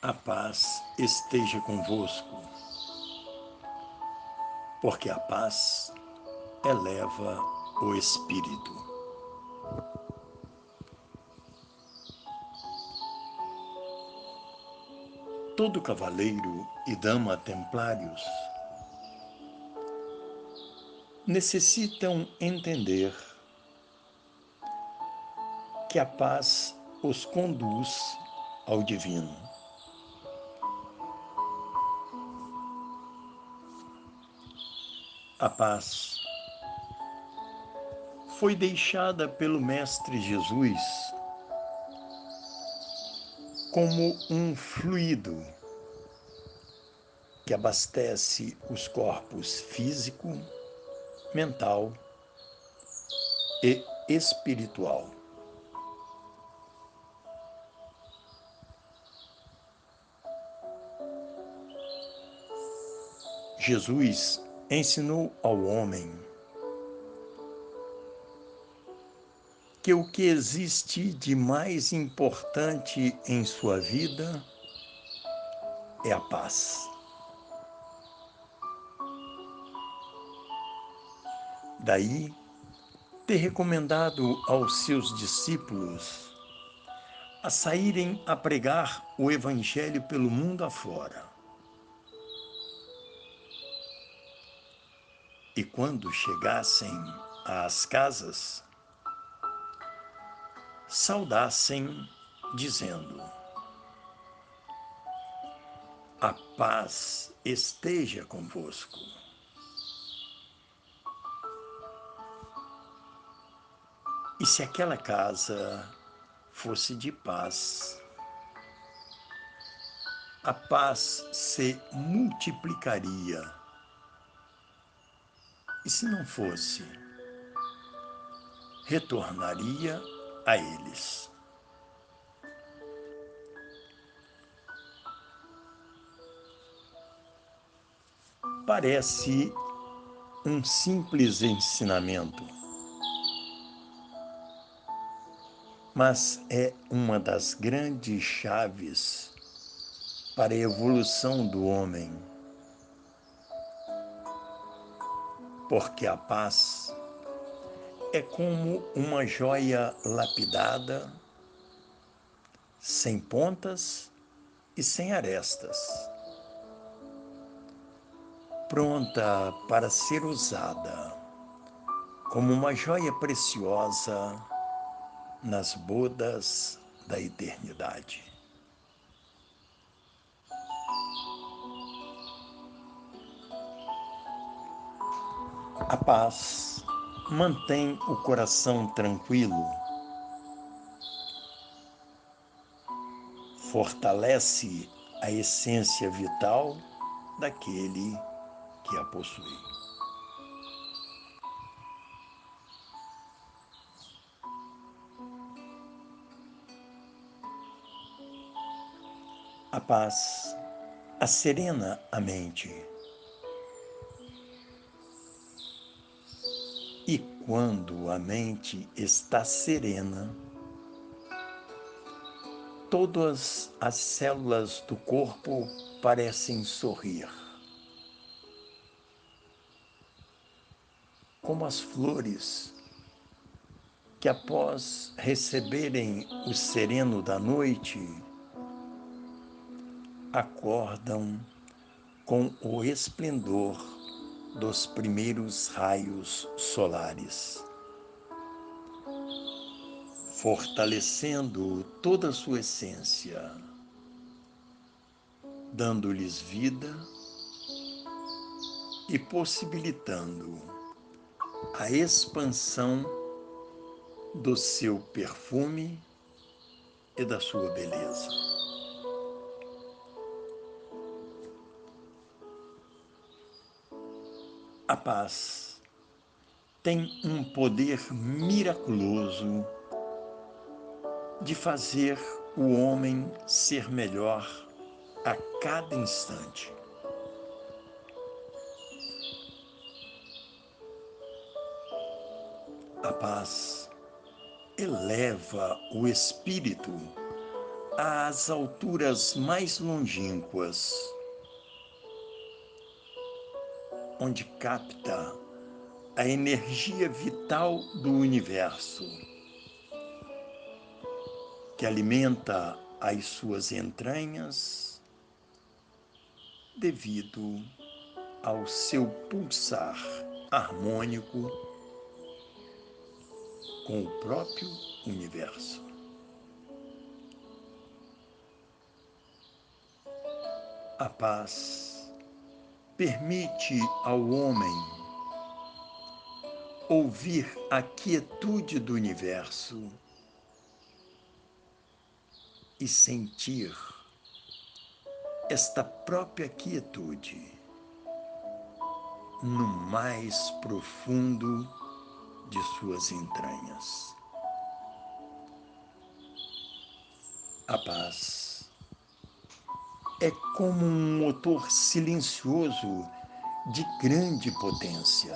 A paz esteja convosco, porque a paz eleva o espírito. Todo cavaleiro e dama templários necessitam entender que a paz os conduz ao divino. A paz foi deixada pelo Mestre Jesus como um fluido que abastece os corpos físico, mental e espiritual. Jesus ensinou ao homem que o que existe de mais importante em sua vida é a paz. Daí, ter recomendado aos seus discípulos a saírem a pregar o Evangelho pelo mundo afora E quando chegassem às casas, saudassem, dizendo: A paz esteja convosco. E se aquela casa fosse de paz, a paz se multiplicaria e se não fosse, retornaria a eles. Parece um simples ensinamento, mas é uma das grandes chaves para a evolução do homem porque a paz é como uma joia lapidada, sem pontas e sem arestas, pronta para ser usada como uma joia preciosa nas bodas da eternidade. A paz mantém o coração tranquilo, fortalece a essência vital daquele que a possui. A paz acerena a mente quando a mente está serena, todas as células do corpo parecem sorrir. Como as flores que, após receberem o sereno da noite, acordam com o esplendor dos primeiros raios solares, fortalecendo toda a sua essência, dando-lhes vida e possibilitando a expansão do seu perfume e da sua beleza. A paz tem um poder miraculoso de fazer o homem ser melhor a cada instante. A paz eleva o espírito às alturas mais longínquas, onde capta a energia vital do universo, que alimenta as suas entranhas devido ao seu pulsar harmônico com o próprio universo. A paz permite ao homem ouvir a quietude do universo e sentir esta própria quietude no mais profundo de suas entranhas. A paz é como um motor silencioso de grande potência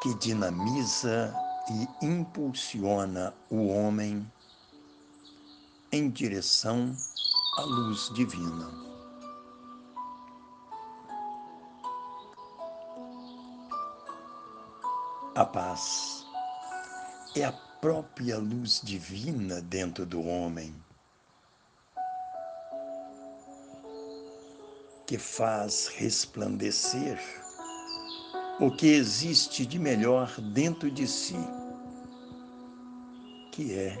que dinamiza e impulsiona o homem em direção à luz divina. A paz é a própria luz divina dentro do homem que faz resplandecer o que existe de melhor dentro de si, que é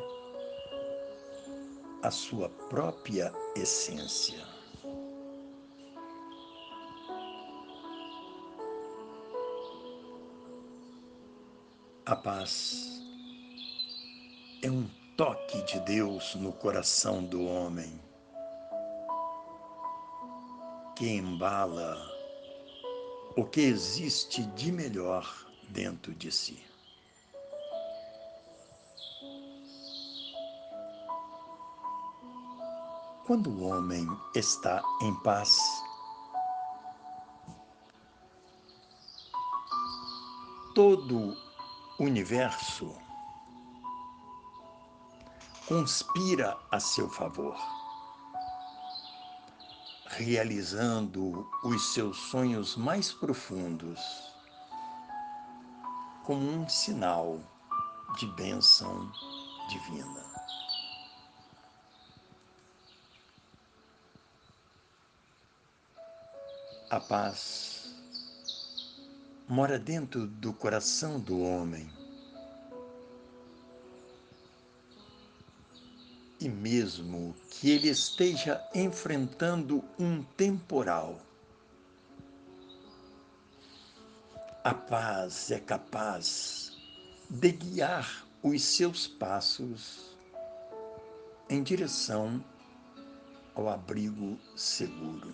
a sua própria essência. A paz é um toque de Deus no coração do homem que embala o que existe de melhor dentro de si. Quando o homem está em paz, todo o universo conspira a seu favor realizando os seus sonhos mais profundos, como um sinal de bênção divina. A paz mora dentro do coração do homem e mesmo que ele esteja enfrentando um temporal, a paz é capaz de guiar os seus passos em direção ao abrigo seguro.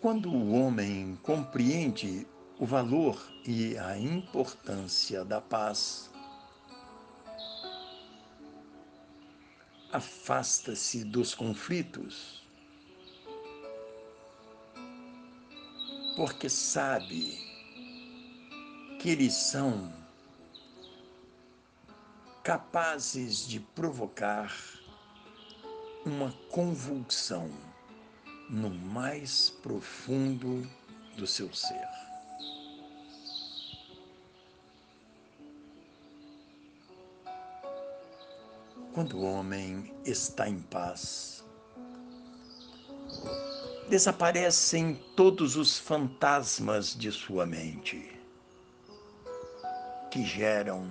Quando o homem compreende o valor e a importância da paz. Afasta-se dos conflitos, porque sabe que eles são capazes de provocar uma convulsão no mais profundo do seu ser. Quando o homem está em paz, desaparecem todos os fantasmas de sua mente, que geram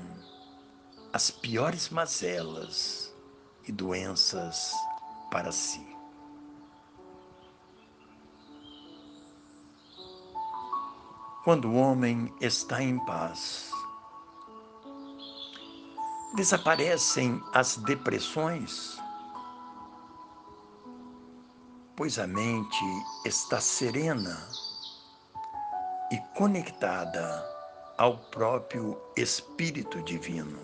as piores mazelas e doenças para si. Quando o homem está em paz, Desaparecem as depressões, pois a mente está serena e conectada ao próprio Espírito Divino.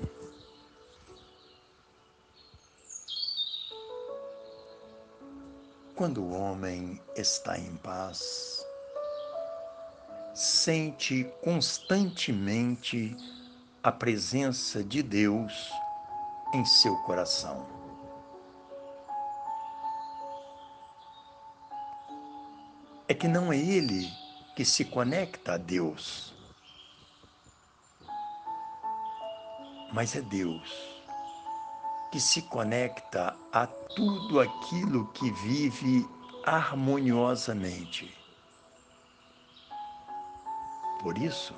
Quando o homem está em paz, sente constantemente a presença de Deus em seu coração. É que não é ele que se conecta a Deus, mas é Deus que se conecta a tudo aquilo que vive harmoniosamente. Por isso,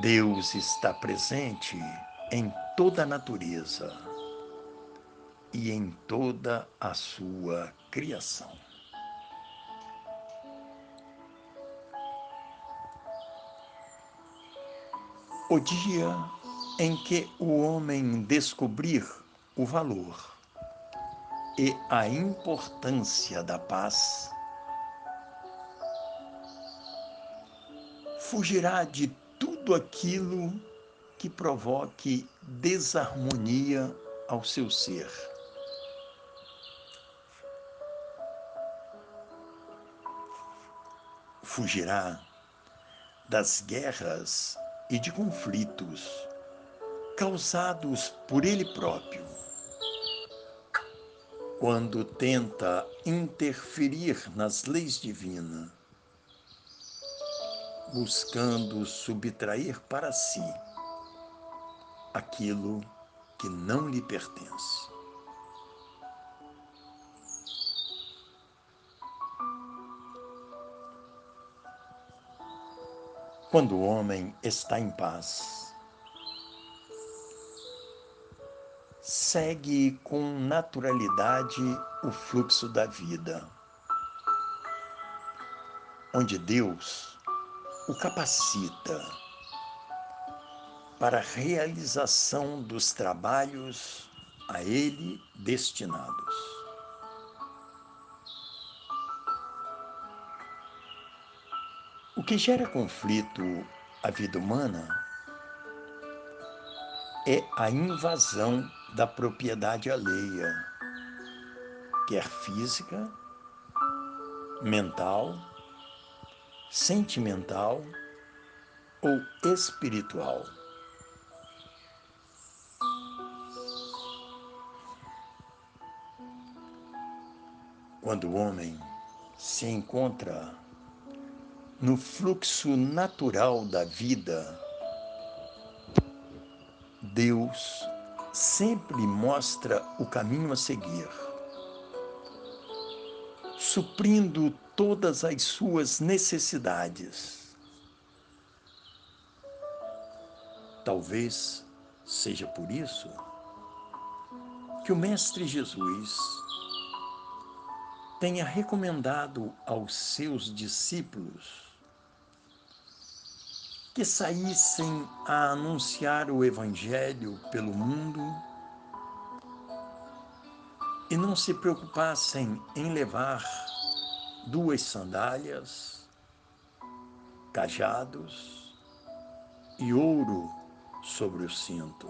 Deus está presente em toda a natureza e em toda a sua criação. O dia em que o homem descobrir o valor e a importância da paz, fugirá de tudo aquilo que provoque desarmonia ao seu ser. Fugirá das guerras e de conflitos causados por ele próprio. Quando tenta interferir nas leis divinas, buscando subtrair para si aquilo que não lhe pertence. Quando o homem está em paz, segue com naturalidade o fluxo da vida, onde Deus o capacita para a realização dos trabalhos a ele destinados. O que gera conflito à vida humana é a invasão da propriedade alheia, quer física, mental, sentimental ou espiritual. Quando o homem se encontra no fluxo natural da vida, Deus sempre mostra o caminho a seguir, suprindo todas as suas necessidades. Talvez seja por isso que o Mestre Jesus tenha recomendado aos seus discípulos que saíssem a anunciar o Evangelho pelo mundo e não se preocupassem em levar duas sandálias, cajados e ouro sobre o cinto,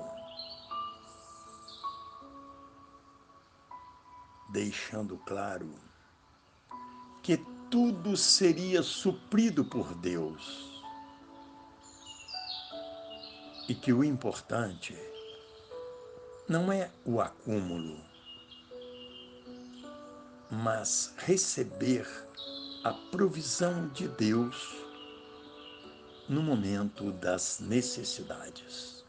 deixando claro que tudo seria suprido por Deus e que o importante não é o acúmulo, mas receber a provisão de Deus no momento das necessidades.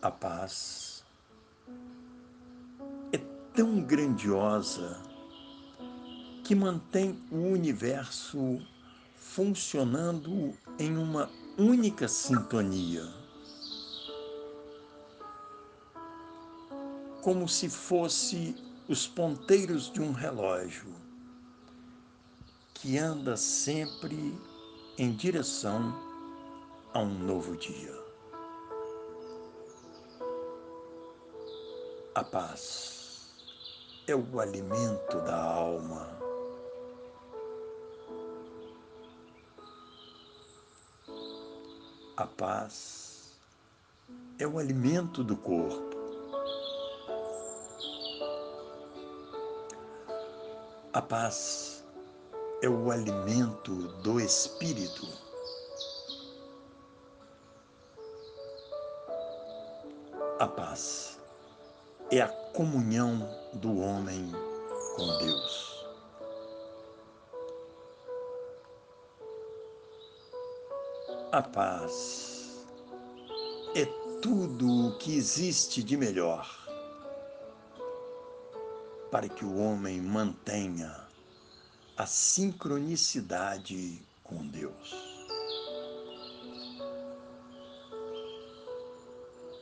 A paz é tão grandiosa que mantém o universo funcionando em uma única sintonia. Como se fosse os ponteiros de um relógio que anda sempre em direção a um novo dia. A paz é o alimento da alma A paz é o alimento do corpo. A paz é o alimento do espírito. A paz é a comunhão do homem com Deus. A paz é tudo o que existe de melhor para que o homem mantenha a sincronicidade com Deus.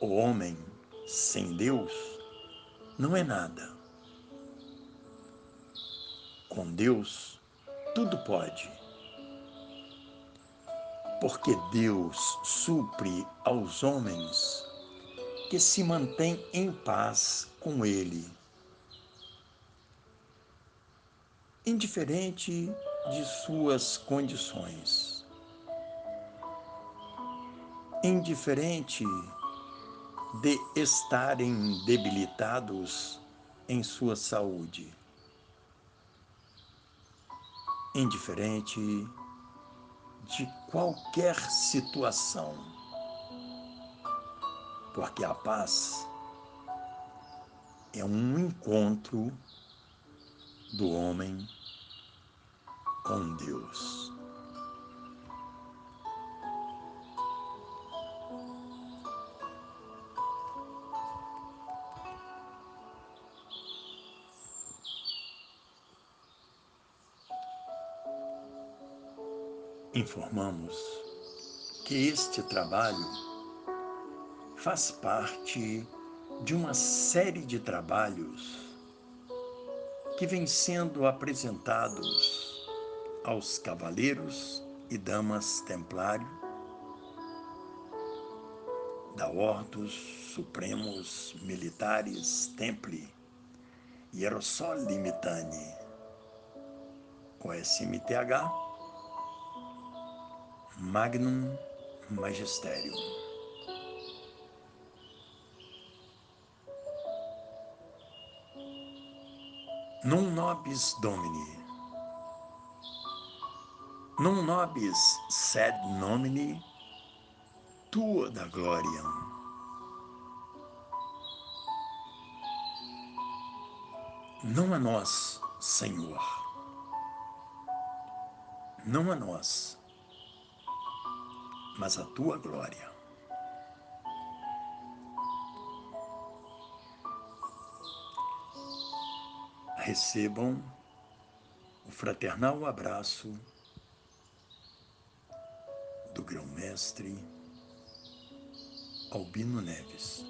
O homem sem Deus não é nada. Com Deus, tudo pode. Porque Deus supre aos homens que se mantêm em paz com Ele indiferente de suas condições, indiferente de estarem debilitados em sua saúde, indiferente de qualquer situação, porque a paz é um encontro do homem com Deus. Informamos que este trabalho faz parte de uma série de trabalhos que vêm sendo apresentados aos cavaleiros e damas templário da Ordos Supremos Militares Templi Hierosol Limitani com SMTH Magnum Magisterium Num nobis domini. Num nobis sed nomini tua da glória. Não a nós, Senhor. Não a nós, mas a tua glória. Recebam o fraternal abraço do grão-mestre Albino Neves.